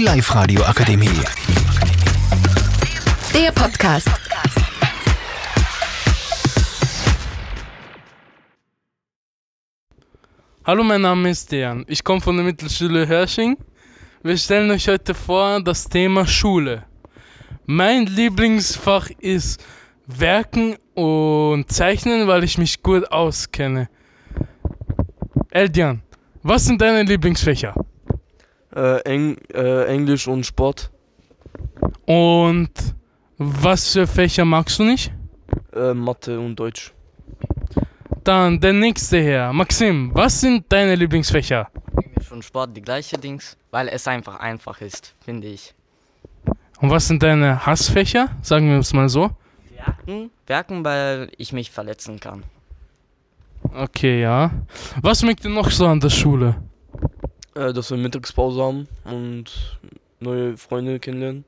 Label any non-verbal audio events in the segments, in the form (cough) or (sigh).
Die Live-Radio Akademie. Der Podcast. Hallo, mein Name ist Dejan. Ich komme von der Mittelschule Hörsching. Wir stellen euch heute vor das Thema Schule. Mein Lieblingsfach ist Werken und Zeichnen, weil ich mich gut auskenne. Eldian, was sind deine Lieblingsfächer? Äh, Eng, äh, Englisch und Sport. Und was für Fächer magst du nicht? Äh, Mathe und Deutsch. Dann der nächste her. Maxim, was sind deine Lieblingsfächer? Englisch und Sport die gleiche Dings, weil es einfach einfach ist, finde ich. Und was sind deine Hassfächer? Sagen wir es mal so. Werken, werken, weil ich mich verletzen kann. Okay, ja. Was mögt ihr noch so an der Schule? Äh, dass wir Mittagspause haben und neue Freunde kennenlernen.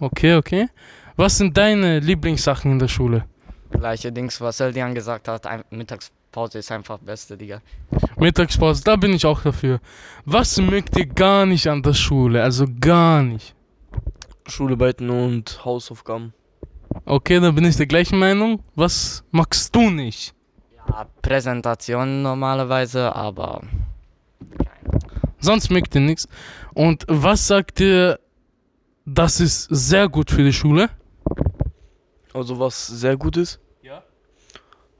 Okay, okay. Was sind deine Lieblingssachen in der Schule? Gleiche Dings, was Eldian gesagt hat, Mittagspause ist einfach beste, Digga. Mittagspause, da bin ich auch dafür. Was mögt ihr gar nicht an der Schule? Also gar nicht. Schularbeiten und Hausaufgaben. Okay, dann bin ich der gleichen Meinung. Was magst du nicht? Ja, Präsentation normalerweise, aber Sonst mögt ihr nichts. Und was sagt ihr, das ist sehr gut für die Schule? Also was sehr gut ist. Ja.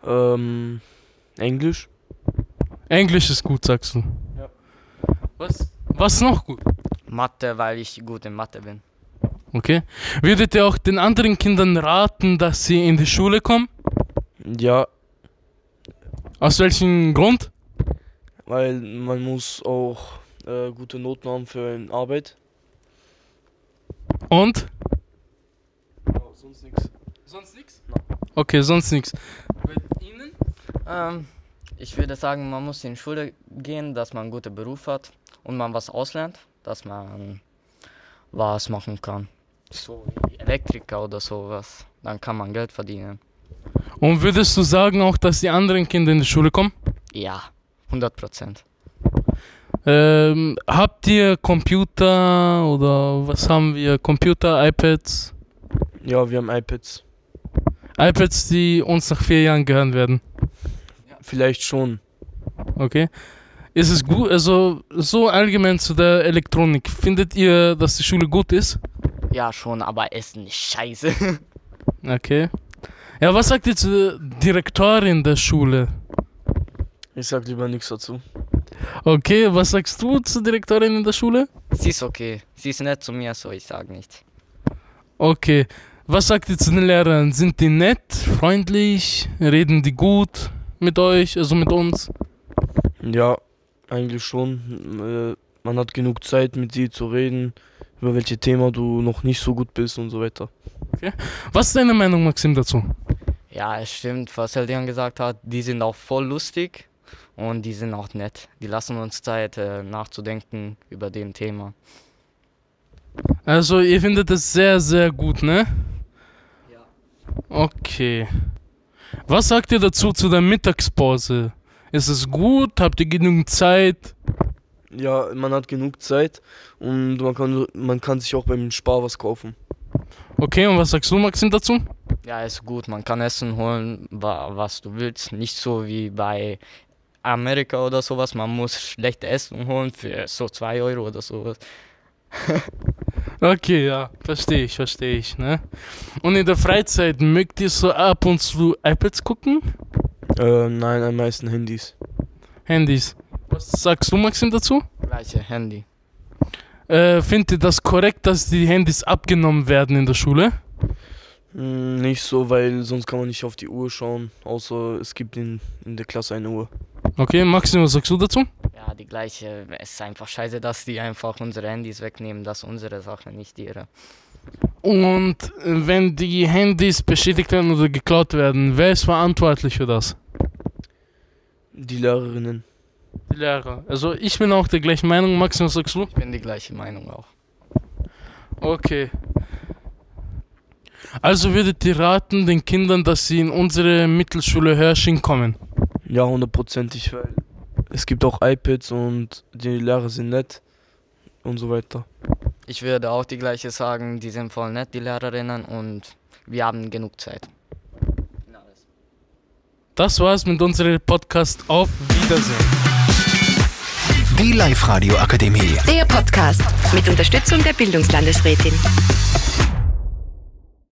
Ähm, Englisch. Englisch ist gut, sagst du. Ja. Was? Was ist noch gut? Mathe, weil ich gut in Mathe bin. Okay. Würdet ihr auch den anderen Kindern raten, dass sie in die Schule kommen? Ja, Aus welchem Grund? weil man muss auch äh, gute Noten haben für eine Arbeit. Und? sonst nichts. Sonst nichts? Okay, sonst nichts. Mit Ihnen? Ähm, ich würde sagen, man muss in die Schule gehen, dass man einen guten Beruf hat und man was auslernt, dass man was machen kann. So wie Elektriker oder sowas. Dann kann man Geld verdienen. Und würdest du sagen auch, dass die anderen Kinder in die Schule kommen? Ja, 100 Prozent. Ähm, habt ihr Computer oder was haben wir? Computer, iPads? Ja, wir haben iPads. iPads, die uns nach vier Jahren gehören werden. Vielleicht schon. Okay. Ist es gut, also so allgemein zu der Elektronik, findet ihr, dass die Schule gut ist? Ja, schon, aber Essen ist scheiße. (laughs) Okay. Ja, was sagt ihr zur Direktorin der Schule? Ich sag lieber nichts dazu. Okay, was sagst du zur Direktorin in der Schule? Sie ist okay. Sie ist nett zu mir, so ich sag nichts. Okay. Was sagt ihr zu den Lehrern? Sind die nett, freundlich, reden die gut mit euch, also mit uns? Ja, eigentlich schon. Äh, man hat genug Zeit mit dir zu reden, über welche Thema du noch nicht so gut bist und so weiter. Was ist deine Meinung, Maxim, dazu? Ja, es stimmt, was Eldian gesagt hat. Die sind auch voll lustig und die sind auch nett. Die lassen uns Zeit äh, nachzudenken über dem Thema. Also, ihr findet es sehr, sehr gut, ne? Ja. Okay. Was sagt ihr dazu zu der Mittagspause? Ist es gut? Habt ihr genügend Zeit? Ja, man hat genug Zeit und man kann, man kann sich auch beim Spar was kaufen. Okay, und was sagst du, Maxim, dazu? Ja, ist gut. Man kann Essen holen, wa was du willst. Nicht so wie bei Amerika oder sowas. Man muss schlechte Essen holen für so 2 Euro oder sowas. (laughs) Okay, ja, verstehe ich, verstehe ich, ne? Und in der Freizeit mögt ihr so ab und zu iPads gucken? Äh, nein, am meisten Handys. Handys. Was sagst du, Maxim, dazu? Gleiche Handy. Äh, findet ihr das korrekt, dass die Handys abgenommen werden in der Schule? Hm, nicht so, weil sonst kann man nicht auf die Uhr schauen, außer es gibt in, in der Klasse eine Uhr. Okay, Maxim, was sagst du dazu? Ja, die gleiche. Es ist einfach scheiße, dass die einfach unsere Handys wegnehmen. Das ist unsere Sache, nicht ihre. Und äh, wenn die Handys beschädigt werden oder geklaut werden, wer ist verantwortlich für das? Die Lehrerinnen. Die Lehrer. Also ich bin auch der gleichen Meinung. Maxim, was sagst du? Ich bin die gleiche Meinung auch. Okay. Also würdet ihr raten den Kindern, dass sie in unsere Mittelschule Hörsching kommen? Ja, hundertprozentig, weil es gibt auch iPads und die Lehrer sind nett und so weiter. Ich würde auch die gleiche sagen, die sind voll nett, die Lehrerinnen, und wir haben genug Zeit. Das war's mit unserem Podcast. Auf Wiedersehen. Die Live-Radio Akademie. Der Podcast mit Unterstützung der Bildungslandesrätin.